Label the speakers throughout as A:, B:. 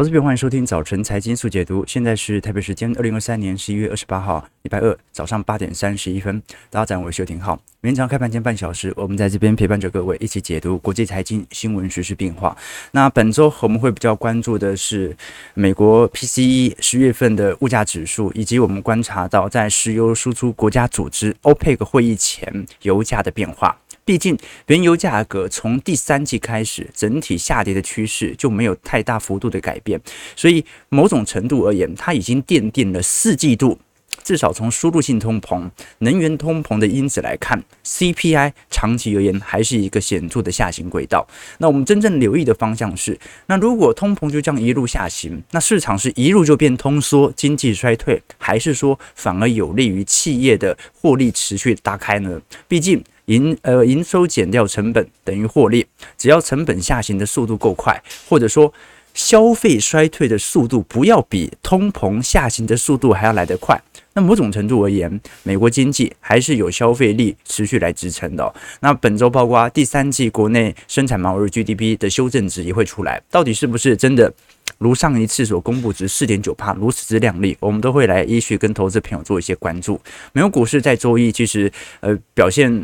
A: 投资朋友，欢迎收听早晨财经速解读。现在是台北时间二零二三年十一月二十八号，礼拜二早上八点三十一分。大家好，我是邱廷浩。每天早上开盘前半小时，我们在这边陪伴着各位一起解读国际财经新闻、时事变化。那本周我们会比较关注的是美国 PCE 十月份的物价指数，以及我们观察到在石油输出国家组织 OPEC 会议前油价的变化。毕竟，原油价格从第三季开始整体下跌的趋势就没有太大幅度的改变，所以某种程度而言，它已经奠定了四季度至少从输入性通膨、能源通膨的因子来看，CPI 长期而言还是一个显著的下行轨道。那我们真正留意的方向是，那如果通膨就这样一路下行，那市场是一路就变通缩、经济衰退，还是说反而有利于企业的获利持续打开呢？毕竟。营呃营收减掉成本等于获利，只要成本下行的速度够快，或者说消费衰退的速度不要比通膨下行的速度还要来得快，那某种程度而言，美国经济还是有消费力持续来支撑的哦。那本周包括第三季国内生产毛额 GDP 的修正值也会出来，到底是不是真的？如上一次所公布值四点九趴，如此之亮丽，我们都会来依序跟投资朋友做一些关注。美国股市在周一其实呃表现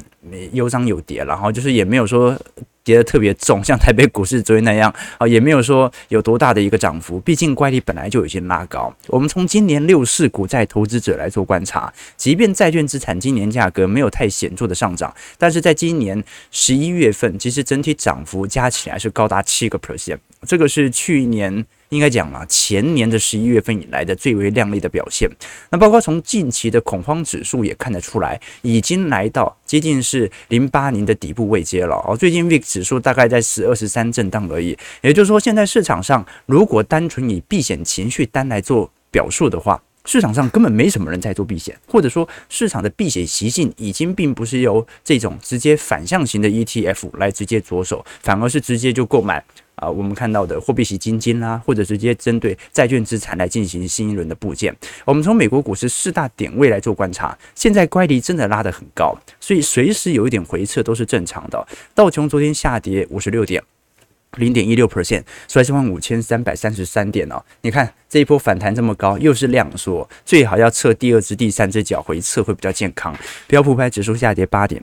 A: 有涨有跌，然后就是也没有说跌得特别重，像台北股市昨天那样啊，也没有说有多大的一个涨幅。毕竟乖离本来就已经拉高。我们从今年六市股债投资者来做观察，即便债券资产今年价格没有太显著的上涨，但是在今年十一月份，其实整体涨幅加起来是高达七个 percent，这个是去年。应该讲啊，前年的十一月份以来的最为亮丽的表现。那包括从近期的恐慌指数也看得出来，已经来到接近是零八年的底部位阶了。哦，最近 VIX 指数大概在十二十三震荡而已。也就是说，现在市场上如果单纯以避险情绪单来做表述的话，市场上根本没什么人在做避险，或者说市场的避险习性已经并不是由这种直接反向型的 ETF 来直接着手，反而是直接就购买。啊，我们看到的货币型基金啦，或者直接针对债券资产来进行新一轮的部件。我们从美国股市四大点位来做观察，现在乖离真的拉得很高，所以随时有一点回撤都是正常的。道琼昨天下跌五十六点，零点一六 percent，收在一万五千三百三十三点哦。你看这一波反弹这么高，又是量缩，最好要测第二只、第三只脚回撤会比较健康。标普牌指数下跌八点。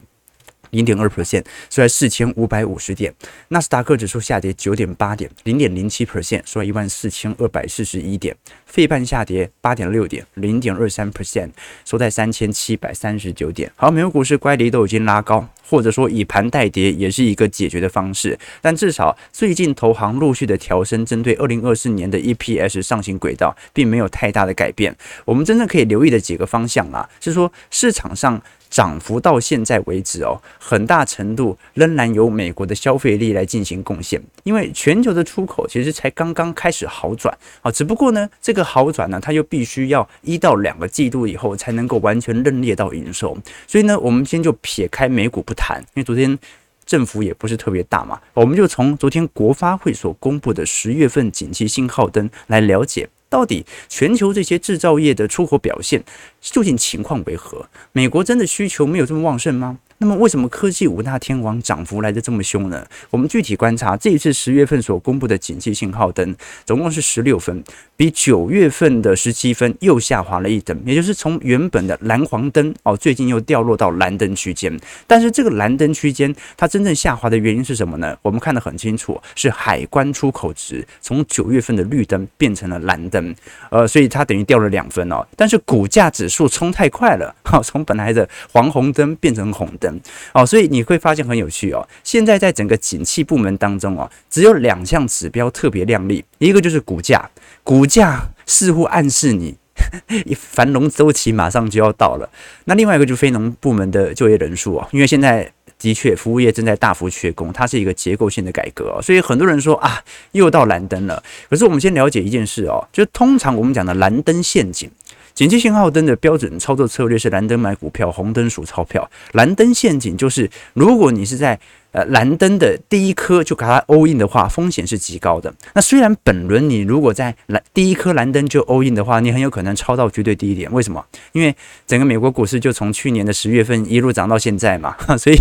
A: 零点二 percent，收在四千五百五十点。纳斯达克指数下跌九点八点，零点零七 percent，收在一万四千二百四十一点。费半下跌八点六点，零点二三 percent，收在三千七百三十九点。好，美国股市乖离都已经拉高，或者说以盘代跌也是一个解决的方式。但至少最近投行陆续的调升，针对二零二四年的 EPS 上行轨道，并没有太大的改变。我们真正可以留意的几个方向啊，是说市场上。涨幅到现在为止哦，很大程度仍然由美国的消费力来进行贡献，因为全球的出口其实才刚刚开始好转啊，只不过呢，这个好转呢，它又必须要一到两个季度以后才能够完全认列到营收，所以呢，我们先就撇开美股不谈，因为昨天振幅也不是特别大嘛，我们就从昨天国发会所公布的十月份景气信号灯来了解。到底全球这些制造业的出口表现究竟情况为何？美国真的需求没有这么旺盛吗？那么为什么科技五大天王涨幅来得这么凶呢？我们具体观察这一次十月份所公布的景气信号灯，总共是十六分，比九月份的十七分又下滑了一等，也就是从原本的蓝黄灯哦，最近又掉落到蓝灯区间。但是这个蓝灯区间它真正下滑的原因是什么呢？我们看得很清楚，是海关出口值从九月份的绿灯变成了蓝灯，呃，所以它等于掉了两分哦。但是股价指数冲太快了，哈，从本来的黄红灯变成红灯。哦，所以你会发现很有趣哦。现在在整个景气部门当中哦，只有两项指标特别亮丽，一个就是股价，股价似乎暗示你 繁荣周期马上就要到了。那另外一个就是非农部门的就业人数哦，因为现在的确服务业正在大幅缺工，它是一个结构性的改革哦，所以很多人说啊，又到蓝灯了。可是我们先了解一件事哦，就通常我们讲的蓝灯陷阱。紧急信号灯的标准操作策略是蓝灯买股票，红灯数钞票。蓝灯陷阱就是，如果你是在呃蓝灯的第一颗就给它 all in 的话，风险是极高的。那虽然本轮你如果在蓝第一颗蓝灯就 all in 的话，你很有可能抄到绝对低点。为什么？因为整个美国股市就从去年的十月份一路涨到现在嘛，所以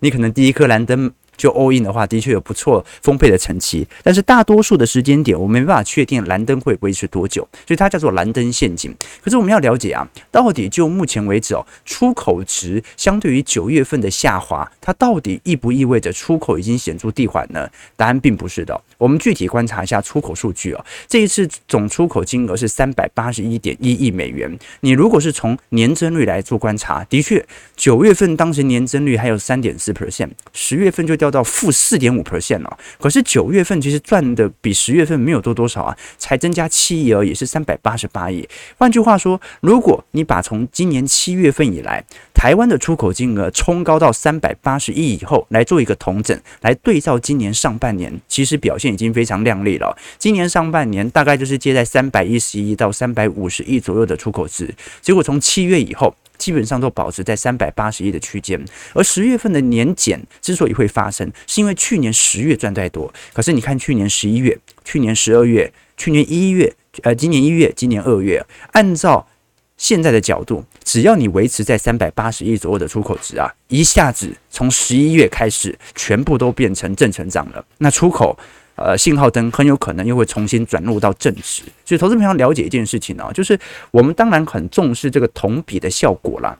A: 你可能第一颗蓝灯。就 all in 的话，的确有不错丰沛的成绩。但是大多数的时间点，我没办法确定蓝灯会维持多久，所以它叫做蓝灯陷阱。可是我们要了解啊，到底就目前为止哦，出口值相对于九月份的下滑，它到底意不意味着出口已经显著递缓呢？答案并不是的。我们具体观察一下出口数据哦，这一次总出口金额是三百八十一点一亿美元。你如果是从年增率来做观察，的确九月份当时年增率还有三点四 percent，十月份就掉到负四点五 percent 了。可是九月份其实赚的比十月份没有多多少啊，才增加七亿而已，是三百八十八亿。换句话说，如果你把从今年七月份以来台湾的出口金额冲高到三百八十亿以后来做一个统整，来对照今年上半年，其实表现已经非常亮丽了。今年上半年大概就是接在三百一十亿到三百五十亿左右的出口值，结果从七月以后。基本上都保持在三百八十亿的区间，而十月份的年减之所以会发生，是因为去年十月赚太多。可是你看去年十一月、去年十二月、去年一月，呃，今年一月、今年二月，按照现在的角度，只要你维持在三百八十亿左右的出口值啊，一下子从十一月开始，全部都变成正成长了。那出口。呃，信号灯很有可能又会重新转入到正值，所以投资朋友了解一件事情啊，就是我们当然很重视这个同比的效果啦，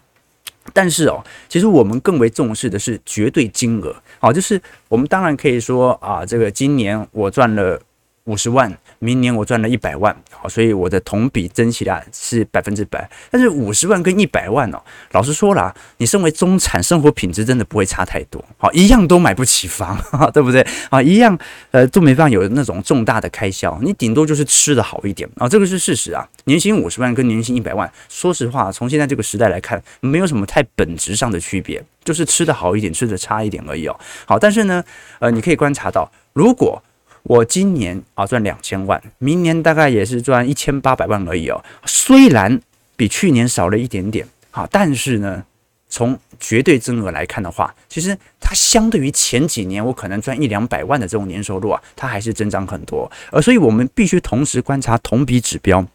A: 但是哦，其实我们更为重视的是绝对金额，好，就是我们当然可以说啊，这个今年我赚了五十万。明年我赚了一百万，好，所以我的同比增起来是百分之百。但是五十万跟一百万哦，老实说啦，你身为中产，生活品质真的不会差太多，好，一样都买不起房，对不对？啊，一样，呃，都没办法有那种重大的开销，你顶多就是吃得好一点啊，这个是事实啊。年薪五十万跟年薪一百万，说实话，从现在这个时代来看，没有什么太本质上的区别，就是吃得好一点，吃得差一点而已哦。好，但是呢，呃，你可以观察到，如果我今年啊赚两千万，明年大概也是赚一千八百万而已哦。虽然比去年少了一点点，好，但是呢，从绝对增额来看的话，其实它相对于前几年我可能赚一两百万的这种年收入啊，它还是增长很多。而所以我们必须同时观察同比指标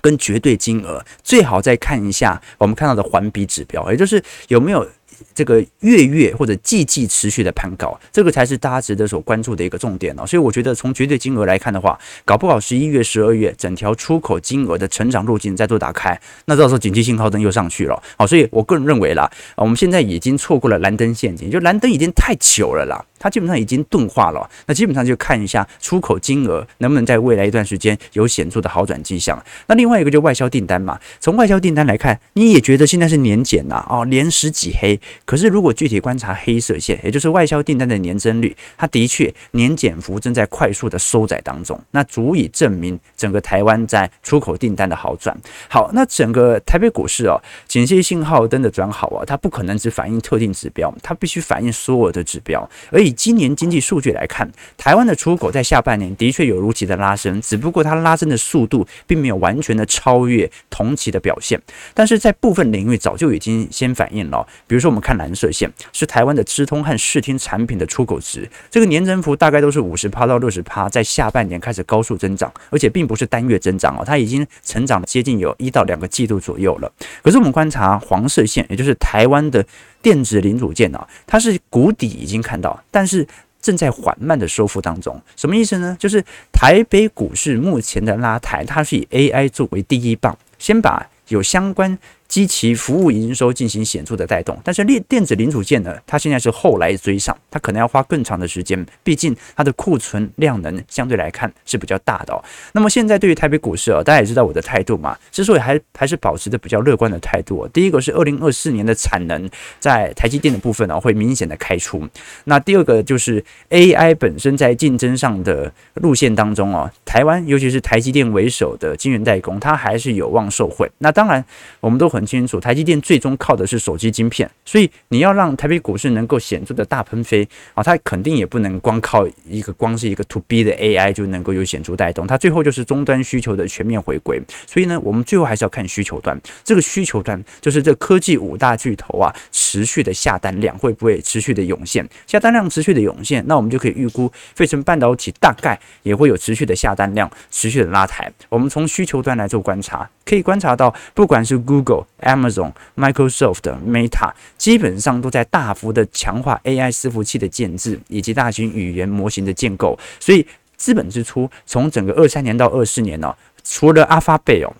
A: 跟绝对金额，最好再看一下我们看到的环比指标，也就是有没有。这个月月或者季季持续的攀高，这个才是大家值得所关注的一个重点哦。所以我觉得从绝对金额来看的话，搞不好十一月、十二月整条出口金额的成长路径再度打开，那到时候紧急信号灯又上去了。好，所以我个人认为啦，我们现在已经错过了蓝灯陷阱，就蓝灯已经太久了啦。它基本上已经钝化了，那基本上就看一下出口金额能不能在未来一段时间有显著的好转迹象。那另外一个就外销订单嘛，从外销订单来看，你也觉得现在是年减呐，哦，连十几黑。可是如果具体观察黑色线，也就是外销订单的年增率，它的确年减幅正在快速的收窄当中，那足以证明整个台湾在出口订单的好转。好，那整个台北股市哦，景气信号灯的转好啊，它不可能只反映特定指标，它必须反映所有的指标，而以以今年经济数据来看，台湾的出口在下半年的确有如期的拉升，只不过它拉升的速度并没有完全的超越同期的表现。但是在部分领域早就已经先反映了，比如说我们看蓝色线，是台湾的资通和视听产品的出口值，这个年增幅大概都是五十趴到六十趴，在下半年开始高速增长，而且并不是单月增长哦，它已经成长了接近有一到两个季度左右了。可是我们观察黄色线，也就是台湾的。电子零组件啊，它是谷底已经看到，但是正在缓慢的收复当中。什么意思呢？就是台北股市目前的拉抬，它是以 AI 作为第一棒，先把有相关。及其服务营收进行显著的带动，但是电电子零组件呢，它现在是后来追上，它可能要花更长的时间，毕竟它的库存量能相对来看是比较大的哦。那么现在对于台北股市啊，大家也知道我的态度嘛，之所以还还是保持着比较乐观的态度，第一个是二零二四年的产能在台积电的部分呢会明显的开出，那第二个就是 AI 本身在竞争上的路线当中啊，台湾尤其是台积电为首的晶圆代工，它还是有望受惠。那当然我们都很。很清楚，台积电最终靠的是手机晶片，所以你要让台北股市能够显著的大喷飞啊，它肯定也不能光靠一个光是一个 to B 的 AI 就能够有显著带动，它最后就是终端需求的全面回归。所以呢，我们最后还是要看需求端，这个需求端就是这科技五大巨头啊，持续的下单量会不会持续的涌现？下单量持续的涌现，那我们就可以预估费城半导体大概也会有持续的下单量，持续的拉抬。我们从需求端来做观察。可以观察到，不管是 Google、Amazon、Microsoft、Meta，基本上都在大幅的强化 AI 伺服器的建制以及大型语言模型的建构。所以资本支出从整个二三年到二四年呢、除了 Alphabet 哦。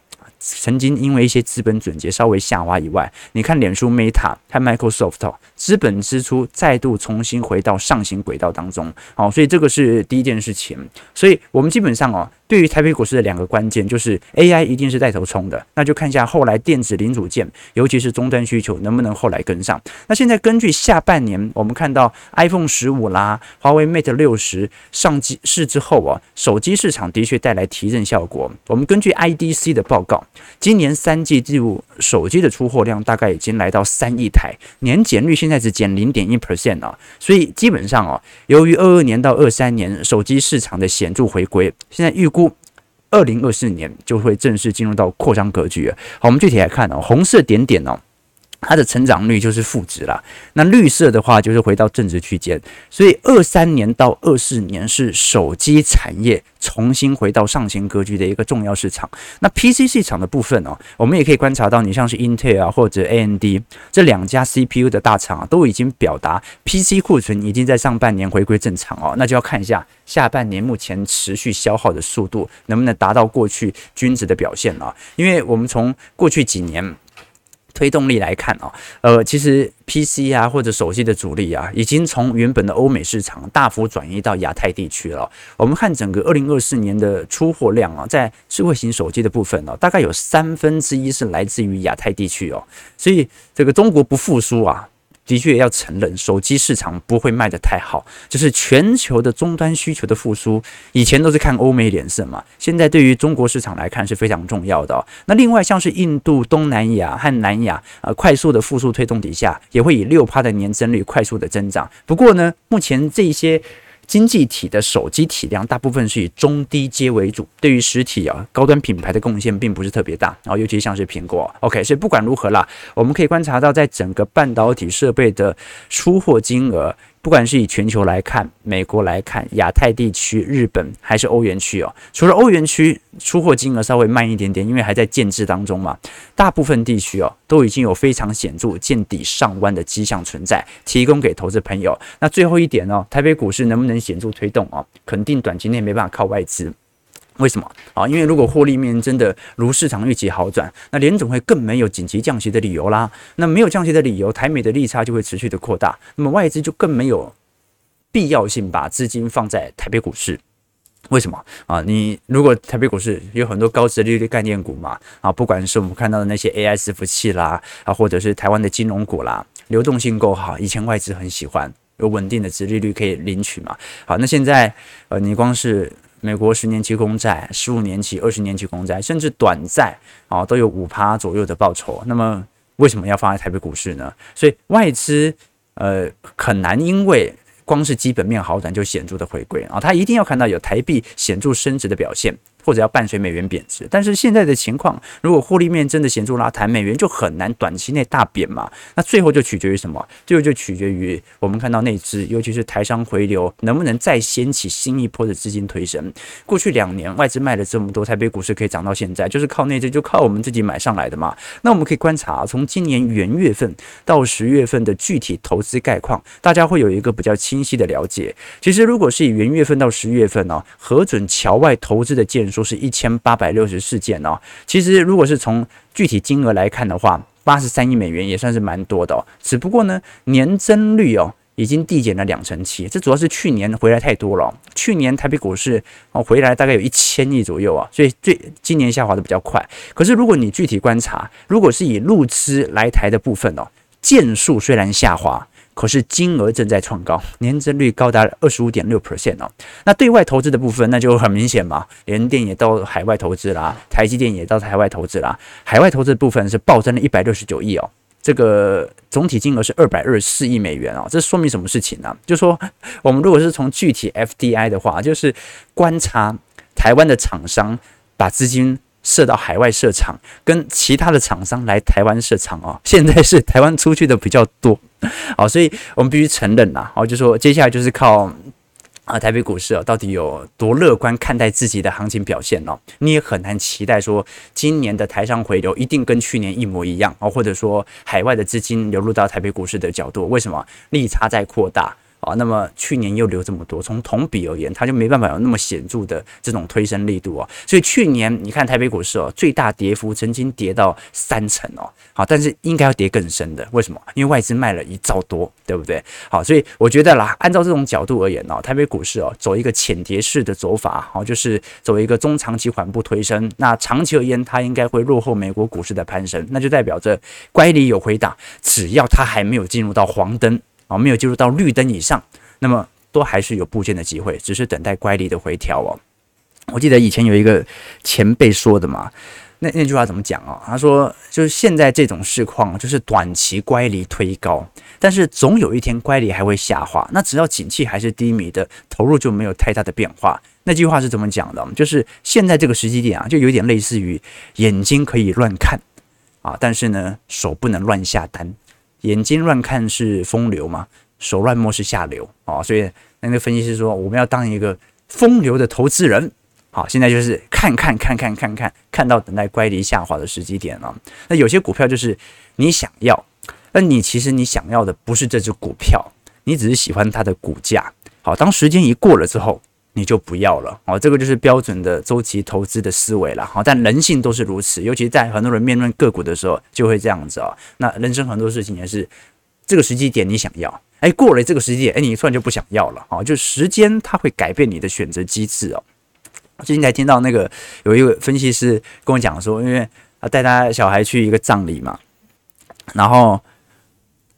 A: 曾经因为一些资本准结稍微下滑以外，你看脸书 Meta 和 Microsoft 资本支出再度重新回到上行轨道当中，好，所以这个是第一件事情。所以我们基本上哦，对于台北股市的两个关键就是 AI 一定是带头冲的，那就看一下后来电子零组件，尤其是终端需求能不能后来跟上。那现在根据下半年我们看到 iPhone 十五啦，华为 Mate 六十上机市之后啊，手机市场的确带来提振效果。我们根据 IDC 的报告。今年三季度手机的出货量大概已经来到三亿台，年减率现在只减零点一 percent 啊，所以基本上哦，由于二二年到二三年手机市场的显著回归，现在预估二零二四年就会正式进入到扩张格局。好，我们具体来看哦，红色点点哦。它的成长率就是负值了，那绿色的话就是回到正值区间，所以二三年到二四年是手机产业重新回到上行格局的一个重要市场。那 PC 市场的部分哦，我们也可以观察到，你像是 Intel 啊或者 AMD 这两家 CPU 的大厂啊，都已经表达 PC 库存已经在上半年回归正常哦，那就要看一下下半年目前持续消耗的速度能不能达到过去均值的表现了，因为我们从过去几年。推动力来看啊，呃，其实 PC 啊或者手机的主力啊，已经从原本的欧美市场大幅转移到亚太地区了。我们看整个二零二四年的出货量啊，在智慧型手机的部分呢，大概有三分之一是来自于亚太地区哦。所以这个中国不复苏啊。的确要承认，手机市场不会卖得太好，就是全球的终端需求的复苏，以前都是看欧美脸色嘛，现在对于中国市场来看是非常重要的。那另外像是印度、东南亚和南亚，呃，快速的复苏推动底下，也会以六趴的年增率快速的增长。不过呢，目前这些。经济体的手机体量大部分是以中低阶为主，对于实体啊高端品牌的贡献并不是特别大，然后尤其像是苹果，OK，所以不管如何啦，我们可以观察到，在整个半导体设备的出货金额。不管是以全球来看，美国来看，亚太地区、日本还是欧元区哦，除了欧元区出货金额稍微慢一点点，因为还在建制当中嘛，大部分地区哦都已经有非常显著见底上弯的迹象存在，提供给投资朋友。那最后一点哦，台北股市能不能显著推动哦？肯定短期内没办法靠外资。为什么啊？因为如果获利面真的如市场预期好转，那联总会更没有紧急降息的理由啦。那没有降息的理由，台美的利差就会持续的扩大，那么外资就更没有必要性把资金放在台北股市。为什么啊？你如果台北股市有很多高殖利率概念股嘛啊，不管是我们看到的那些 AI 伺服器啦啊，或者是台湾的金融股啦，流动性够好，以前外资很喜欢有稳定的殖利率可以领取嘛。好，那现在呃，你光是美国十年期公债、十五年期、二十年期公债，甚至短债啊，都有五趴左右的报酬。那么为什么要放在台北股市呢？所以外资呃很难因为光是基本面好转就显著的回归啊，他一定要看到有台币显著升值的表现。或者要伴随美元贬值，但是现在的情况，如果获利面真的显著拉抬，美元就很难短期内大贬嘛。那最后就取决于什么？最后就取决于我们看到内资，尤其是台商回流，能不能再掀起新一波的资金推升。过去两年外资卖了这么多，台北股市可以涨到现在，就是靠内资，就靠我们自己买上来的嘛。那我们可以观察，从今年元月份到十月份的具体投资概况，大家会有一个比较清晰的了解。其实如果是以元月份到十月份呢、核准侨外投资的建说是一千八百六十四件哦，其实如果是从具体金额来看的话，八十三亿美元也算是蛮多的哦。只不过呢，年增率哦已经递减了两成七，这主要是去年回来太多了。去年台北股市哦回来大概有一千亿左右啊，所以最今年下滑的比较快。可是如果你具体观察，如果是以路资来台的部分哦，件数虽然下滑。可是金额正在创高，年增率高达二十五点六 percent 哦。那对外投资的部分，那就很明显嘛，联电也到海外投资啦，台积电也到海外投资啦。海外投资的部分是暴增了一百六十九亿哦，这个总体金额是二百二十四亿美元哦。这说明什么事情呢？就说我们如果是从具体 FDI 的话，就是观察台湾的厂商把资金。设到海外设厂，跟其他的厂商来台湾设厂哦。现在是台湾出去的比较多，好，所以我们必须承认呐，好，就说接下来就是靠啊，台北股市啊，到底有多乐观看待自己的行情表现呢？你也很难期待说今年的台商回流一定跟去年一模一样啊，或者说海外的资金流入到台北股市的角度，为什么利差在扩大？啊，那么去年又流这么多，从同比而言，它就没办法有那么显著的这种推升力度啊。所以去年你看台北股市哦，最大跌幅曾经跌到三成哦。好，但是应该要跌更深的，为什么？因为外资卖了一兆多，对不对？好，所以我觉得啦，按照这种角度而言哦，台北股市哦，走一个浅跌式的走法，好，就是走一个中长期缓步推升。那长期而言，它应该会落后美国股市的攀升，那就代表着乖离有回档，只要它还没有进入到黄灯。啊，没有进入到绿灯以上，那么都还是有部件的机会，只是等待乖离的回调哦。我记得以前有一个前辈说的嘛，那那句话怎么讲啊？他说，就是现在这种市况，就是短期乖离推高，但是总有一天乖离还会下滑。那只要景气还是低迷的，投入就没有太大的变化。那句话是怎么讲的？就是现在这个时机点啊，就有点类似于眼睛可以乱看啊，但是呢，手不能乱下单。眼睛乱看是风流嘛，手乱摸是下流啊，所以那个分析师说，我们要当一个风流的投资人。好，现在就是看看看看看看，看到等待乖离下滑的时机点了。那有些股票就是你想要，那你其实你想要的不是这只股票，你只是喜欢它的股价。好，当时间一过了之后。你就不要了哦，这个就是标准的周期投资的思维了哈。但人性都是如此，尤其在很多人面对个股的时候，就会这样子啊。那人生很多事情也是这个时机点你想要，哎，过了这个时机点，哎，你突然就不想要了啊。就时间它会改变你的选择机制哦。最近才听到那个有一个分析师跟我讲说，因为他带他小孩去一个葬礼嘛，然后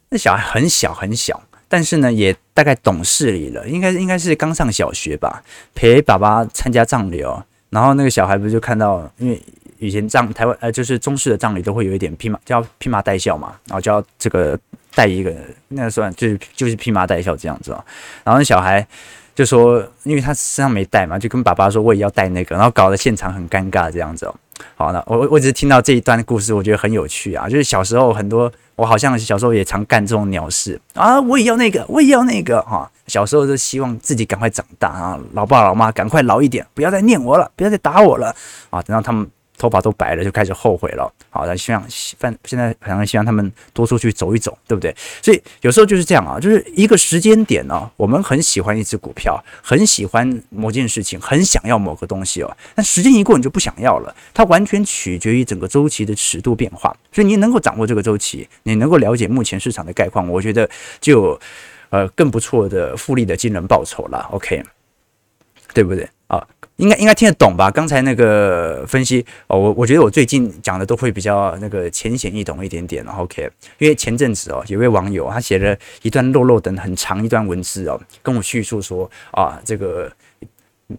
A: 那小孩很小很小。但是呢，也大概懂事理了，应该应该是刚上小学吧，陪爸爸参加葬礼哦。然后那个小孩不就看到，因为以前葬台湾呃，就是中式的葬礼都会有一点披麻叫披麻戴孝嘛，然后就要这个带一个，那算就是就是披麻戴孝这样子哦。然后那小孩就说，因为他身上没带嘛，就跟爸爸说我也要带那个，然后搞得现场很尴尬这样子哦。好，那我我只是听到这一段故事，我觉得很有趣啊，就是小时候很多。我好像小时候也常干这种鸟事啊！我也要那个，我也要那个哈！小时候就希望自己赶快长大啊，老爸老妈赶快老一点，不要再念我了，不要再打我了啊！等到他们。头发都白了，就开始后悔了。好，那希望现现在好像希望他们多出去走一走，对不对？所以有时候就是这样啊，就是一个时间点呢，我们很喜欢一只股票，很喜欢某件事情，很想要某个东西哦。但时间一过，你就不想要了。它完全取决于整个周期的尺度变化。所以你能够掌握这个周期，你能够了解目前市场的概况，我觉得就呃更不错的复利的惊人报酬了。OK，对不对？应该应该听得懂吧？刚才那个分析哦，我我觉得我最近讲的都会比较那个浅显易懂一点点。OK，因为前阵子哦，有位网友他写了一段落落等很长一段文字哦，跟我叙述说啊，这个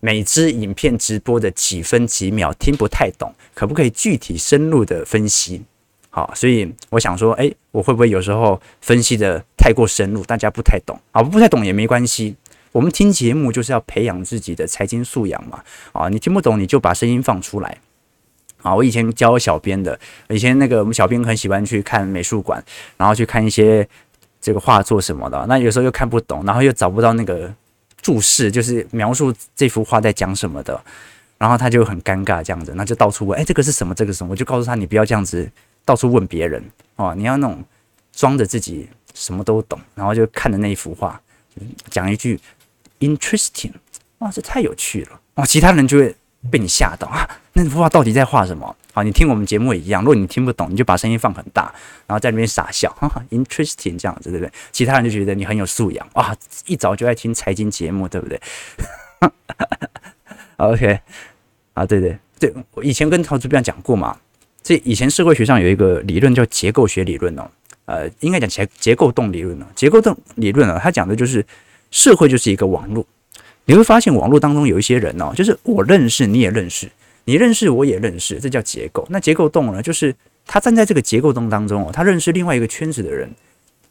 A: 每支影片直播的几分几秒听不太懂，可不可以具体深入的分析？好，所以我想说，诶，我会不会有时候分析的太过深入，大家不太懂？啊，不太懂也没关系。我们听节目就是要培养自己的财经素养嘛，啊，你听不懂你就把声音放出来，啊，我以前教小编的，以前那个我们小编很喜欢去看美术馆，然后去看一些这个画作什么的，那有时候又看不懂，然后又找不到那个注释，就是描述这幅画在讲什么的，然后他就很尴尬这样子，那就到处问，哎，这个是什么？这个是什么？我就告诉他，你不要这样子到处问别人，哦，你要那种装着自己什么都懂，然后就看着那一幅画，讲一句。Interesting，哇，这太有趣了哇！其他人就会被你吓到啊！那幅画到底在画什么？好，你听我们节目也一样，如果你听不懂，你就把声音放很大，然后在那边傻笑，哈哈，Interesting 这样子，对不对？其他人就觉得你很有素养哇！一早就爱听财经节目，对不对？OK，啊，对对对，我以前跟陶志标讲过嘛，这以前社会学上有一个理论叫结构学理论哦，呃，应该讲结结构动理论哦，结构动理论啊，它讲的就是。社会就是一个网络，你会发现网络当中有一些人哦，就是我认识你也认识，你认识我也认识，这叫结构。那结构动呢，就是他站在这个结构动当中哦，他认识另外一个圈子的人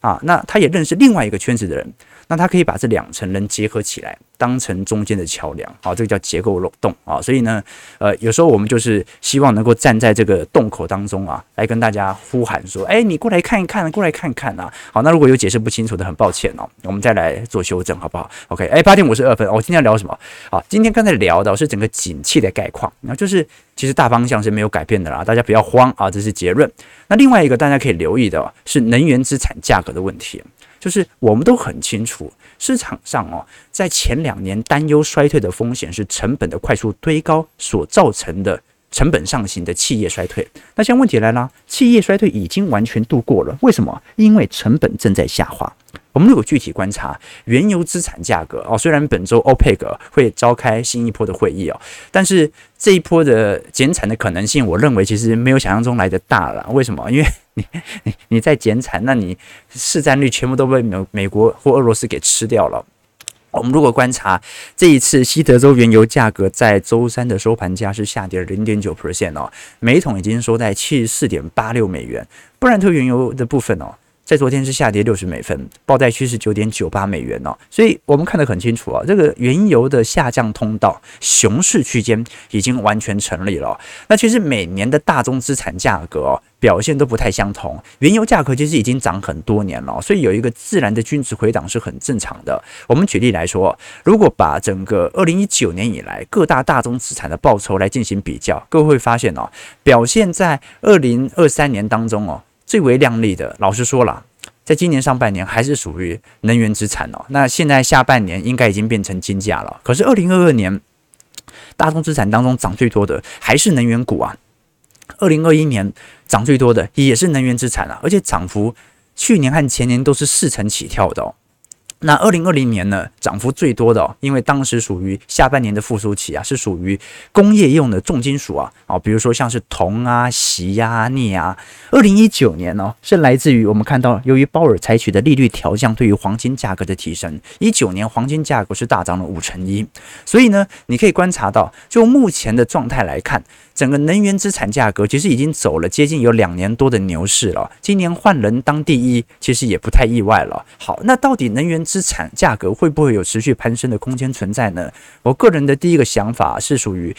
A: 啊，那他也认识另外一个圈子的人。那它可以把这两层能结合起来，当成中间的桥梁，好，这个叫结构漏洞啊。所以呢，呃，有时候我们就是希望能够站在这个洞口当中啊，来跟大家呼喊说，哎，你过来看一看，过来看一看啊。好，那如果有解释不清楚的，很抱歉哦，我们再来做修正，好不好？OK，哎，八点五十二分，我、今天要聊什么？好，今天刚才聊的是整个景气的概况，那就是其实大方向是没有改变的啦，大家不要慌啊，这是结论。那另外一个大家可以留意的是能源资产价格的问题。就是我们都很清楚，市场上哦，在前两年担忧衰退的风险是成本的快速推高所造成的成本上行的企业衰退。那现在问题来了，企业衰退已经完全度过了，为什么？因为成本正在下滑。我们如果具体观察原油资产价格哦，虽然本周 OPEC 会召开新一波的会议哦，但是这一波的减产的可能性，我认为其实没有想象中来的大了。为什么？因为你你你在减产，那你市占率全部都被美美国或俄罗斯给吃掉了。我们如果观察这一次西德州原油价格在周三的收盘价是下跌了零点九 percent 哦，每桶已经收在七十四点八六美元，布兰特原油的部分哦。在昨天是下跌六十美分，报在区是九点九八美元哦，所以我们看得很清楚啊，这个原油的下降通道熊市区间已经完全成立了。那其实每年的大宗资产价格表现都不太相同，原油价格其实已经涨很多年了，所以有一个自然的均值回档是很正常的。我们举例来说，如果把整个二零一九年以来各大大宗资产的报酬来进行比较，各位会发现哦，表现在二零二三年当中哦。最为亮丽的，老实说了，在今年上半年还是属于能源资产哦。那现在下半年应该已经变成金价了。可是二零二二年大众资产当中涨最多的还是能源股啊。二零二一年涨最多的也是能源资产啊，而且涨幅去年和前年都是四成起跳的哦。那二零二零年呢，涨幅最多的哦，因为当时属于下半年的复苏期啊，是属于工业用的重金属啊，啊，比如说像是铜啊、锡啊、镍啊。二零一九年呢，是来自于我们看到，由于鲍尔采取的利率调降对于黄金价格的提升，一九年黄金价格是大涨了五成一。所以呢，你可以观察到，就目前的状态来看。整个能源资产价格其实已经走了接近有两年多的牛市了，今年换人当第一，其实也不太意外了。好，那到底能源资产价格会不会有持续攀升的空间存在呢？我个人的第一个想法是属于，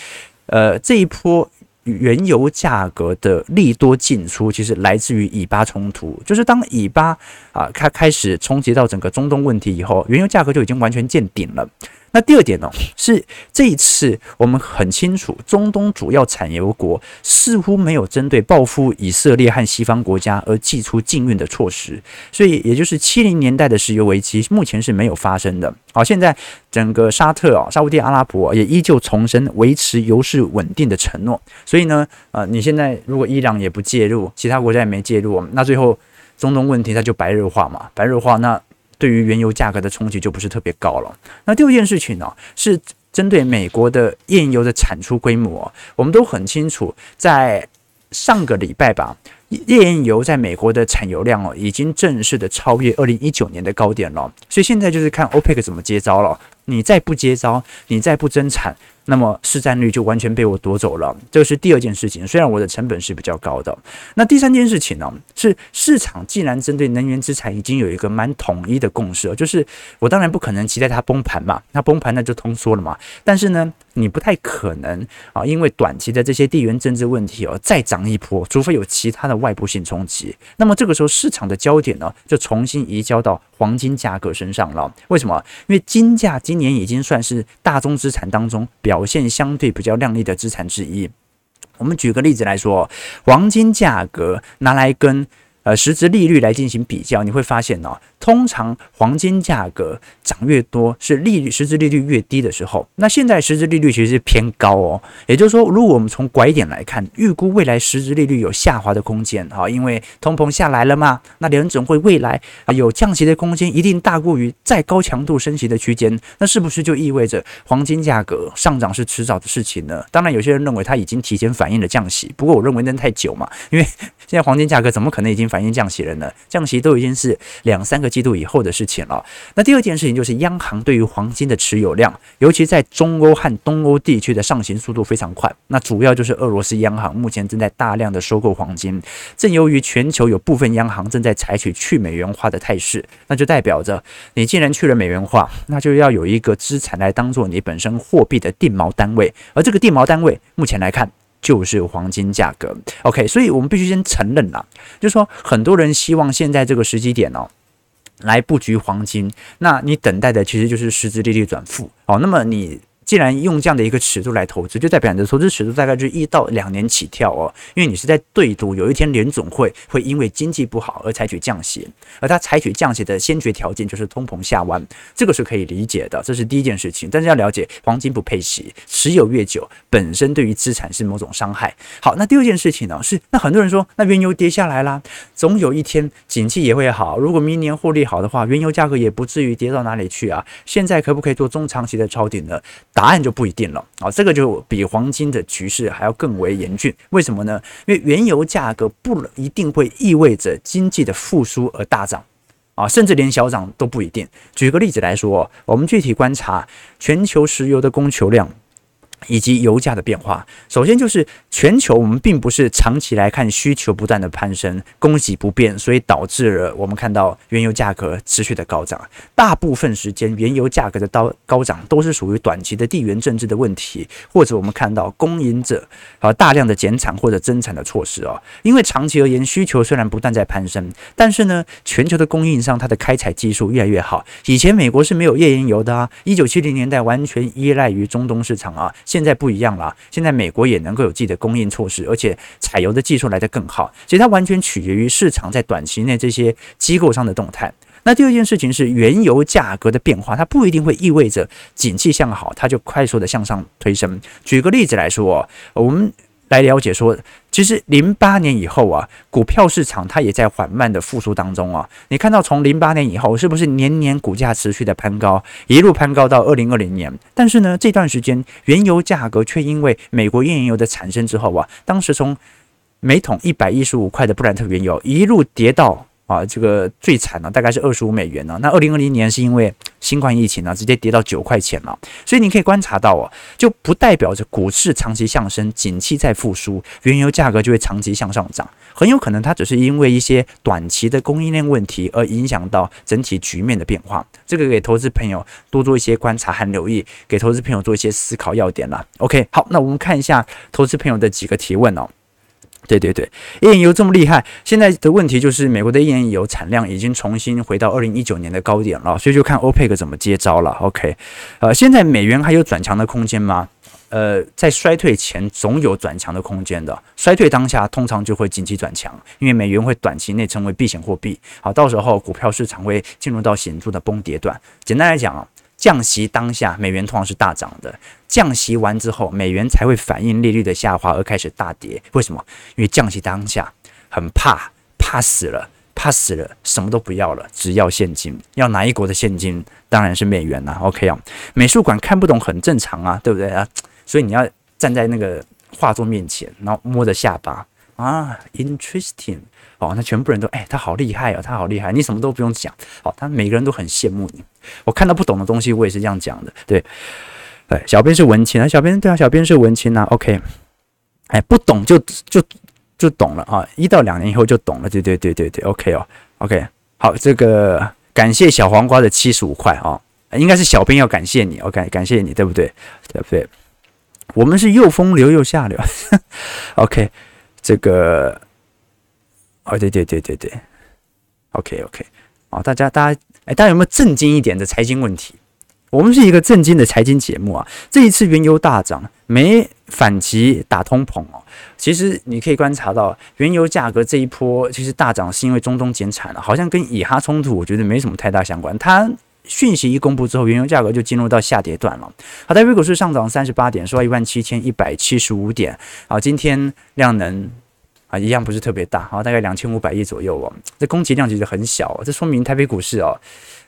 A: 呃，这一波原油价格的利多进出，其实来自于以巴冲突，就是当以巴啊，它开始冲击到整个中东问题以后，原油价格就已经完全见顶了。那第二点呢，是这一次我们很清楚，中东主要产油国似乎没有针对报复以色列和西方国家而祭出禁运的措施，所以也就是七零年代的石油危机目前是没有发生的。好，现在整个沙特啊，沙乌地阿拉伯也依旧重申维持油市稳定的承诺。所以呢，呃，你现在如果伊朗也不介入，其他国家也没介入，那最后中东问题它就白热化嘛，白热化那。对于原油价格的冲击就不是特别高了。那第二件事情呢，是针对美国的页岩油的产出规模，我们都很清楚，在上个礼拜吧。页岩油在美国的产油量哦，已经正式的超越二零一九年的高点了。所以现在就是看 OPEC 怎么接招了。你再不接招，你再不增产，那么市占率就完全被我夺走了。这是第二件事情。虽然我的成本是比较高的。那第三件事情呢，是市场既然针对能源资产已经有一个蛮统一的共识，就是我当然不可能期待它崩盘嘛。那崩盘那就通缩了嘛。但是呢，你不太可能啊，因为短期的这些地缘政治问题哦，再涨一波，除非有其他的。外部性冲击，那么这个时候市场的焦点呢，就重新移交到黄金价格身上了。为什么？因为金价今今年已经算是大宗资产当中表现相对比较亮丽的资产之一。我们举个例子来说，黄金价格拿来跟呃实质利率来进行比较，你会发现呢。通常黄金价格涨越多，是利率实质利率越低的时候。那现在实质利率其实是偏高哦，也就是说，如果我们从拐点来看，预估未来实质利率有下滑的空间哈，因为通膨下来了嘛，那联准会未来啊有降息的空间，一定大过于再高强度升息的区间。那是不是就意味着黄金价格上涨是迟早的事情呢？当然，有些人认为它已经提前反映了降息，不过我认为那太久嘛，因为现在黄金价格怎么可能已经反映降息了呢？降息都已经是两三个季度以后的事情了。那第二件事情就是央行对于黄金的持有量，尤其在中欧和东欧地区的上行速度非常快。那主要就是俄罗斯央行目前正在大量的收购黄金。正由于全球有部分央行正在采取去美元化的态势，那就代表着你既然去了美元化，那就要有一个资产来当做你本身货币的定锚单位，而这个定锚单位目前来看就是黄金价格。OK，所以我们必须先承认啦，就是说很多人希望现在这个时机点哦，来布局黄金，那你等待的其实就是实质利率转负哦，那么你。既然用这样的一个尺度来投资，就代表你的投资尺度大概就一到两年起跳哦，因为你是在对赌有一天联总会会因为经济不好而采取降息，而它采取降息的先决条件就是通膨下弯，这个是可以理解的，这是第一件事情。但是要了解，黄金不配息，持有越久，本身对于资产是某种伤害。好，那第二件事情呢是，那很多人说，那原油跌下来啦，总有一天景气也会好，如果明年获利好的话，原油价格也不至于跌到哪里去啊。现在可不可以做中长期的抄底呢？答案就不一定了啊，这个就比黄金的局势还要更为严峻。为什么呢？因为原油价格不一定会意味着经济的复苏而大涨啊，甚至连小涨都不一定。举个例子来说，我们具体观察全球石油的供求量。以及油价的变化，首先就是全球，我们并不是长期来看需求不断的攀升，供给不变，所以导致了我们看到原油价格持续的高涨。大部分时间，原油价格的高高涨都是属于短期的地缘政治的问题，或者我们看到供应者啊大量的减产或者增产的措施哦。因为长期而言，需求虽然不断在攀升，但是呢，全球的供应商它的开采技术越来越好。以前美国是没有页岩油的啊，一九七零年代完全依赖于中东市场啊。现在不一样了，现在美国也能够有自己的供应措施，而且采油的技术来得更好。其实它完全取决于市场在短期内这些机构上的动态。那第二件事情是原油价格的变化，它不一定会意味着景气向好，它就快速的向上推升。举个例子来说，我们。来了解说，其实零八年以后啊，股票市场它也在缓慢的复苏当中啊。你看到从零八年以后，是不是年年股价持续的攀高，一路攀高到二零二零年？但是呢，这段时间原油价格却因为美国页岩油的产生之后啊，当时从每桶一百一十五块的布兰特原油一路跌到。啊，这个最惨呢，大概是二十五美元呢。那二零二零年是因为新冠疫情呢，直接跌到九块钱了。所以你可以观察到哦，就不代表着股市长期向升，景气在复苏，原油价格就会长期向上涨。很有可能它只是因为一些短期的供应链问题而影响到整体局面的变化。这个给投资朋友多做一些观察和留意，给投资朋友做一些思考要点了。OK，好，那我们看一下投资朋友的几个提问哦。对对对，页岩油这么厉害，现在的问题就是美国的页岩油产量已经重新回到二零一九年的高点了，所以就看 OPEC 怎么接招了。OK，呃，现在美元还有转强的空间吗？呃，在衰退前总有转强的空间的，衰退当下通常就会紧急转强，因为美元会短期内成为避险货币。好，到时候股票市场会进入到显著的崩跌段。简单来讲啊。降息当下，美元通常是大涨的；降息完之后，美元才会反映利率的下滑而开始大跌。为什么？因为降息当下很怕，怕死了，怕死了，什么都不要了，只要现金。要哪一国的现金？当然是美元啦。OK 啊，美术馆看不懂很正常啊，对不对啊？所以你要站在那个画作面前，然后摸着下巴啊，interesting。哦，那全部人都哎，他好厉害哦，他好厉害，你什么都不用讲，好，他每个人都很羡慕你。我看到不懂的东西，我也是这样讲的，对，对，小编是文青啊，小编对啊，小编是文青啊，OK，哎，不懂就就就懂了啊，一到两年以后就懂了，对对对对对，OK 哦，OK，好，这个感谢小黄瓜的七十五块啊，应该是小编要感谢你，OK，感谢你，对不对？对不对？我们是又风流又下流，OK，这个。哦，对对对对对，OK OK，哦，大家大家，哎，大家有没有正经一点的财经问题？我们是一个正经的财经节目啊。这一次原油大涨，没反击打通膨哦。其实你可以观察到，原油价格这一波其实大涨是因为中东减产了，好像跟以哈冲突我觉得没什么太大相关。它讯息一公布之后，原油价格就进入到下跌段了。好，台北股市上涨三十八点，收到一万七千一百七十五点。好，今天量能。啊，一样不是特别大，好，大概两千五百亿左右哦。这供给量其实很小，这说明台北股市哦，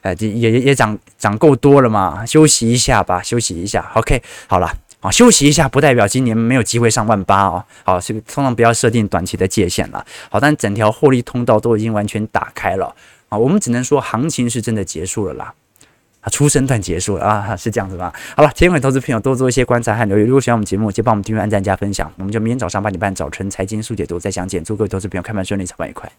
A: 哎，也也也涨涨够多了嘛，休息一下吧，休息一下。OK，好了，啊，休息一下不代表今年没有机会上万八哦。好，是通常不要设定短期的界限了。好，但整条获利通道都已经完全打开了啊，我们只能说行情是真的结束了啦。啊，初升段结束了啊，是这样子吧？好了，提醒投资朋友多做一些观察和留意。如果喜欢我们节目，就帮我们订阅、按赞、加分享。我们就明天早上八点半早晨财经速解读再相见。祝各位投资朋友开盘顺利，操盘愉快。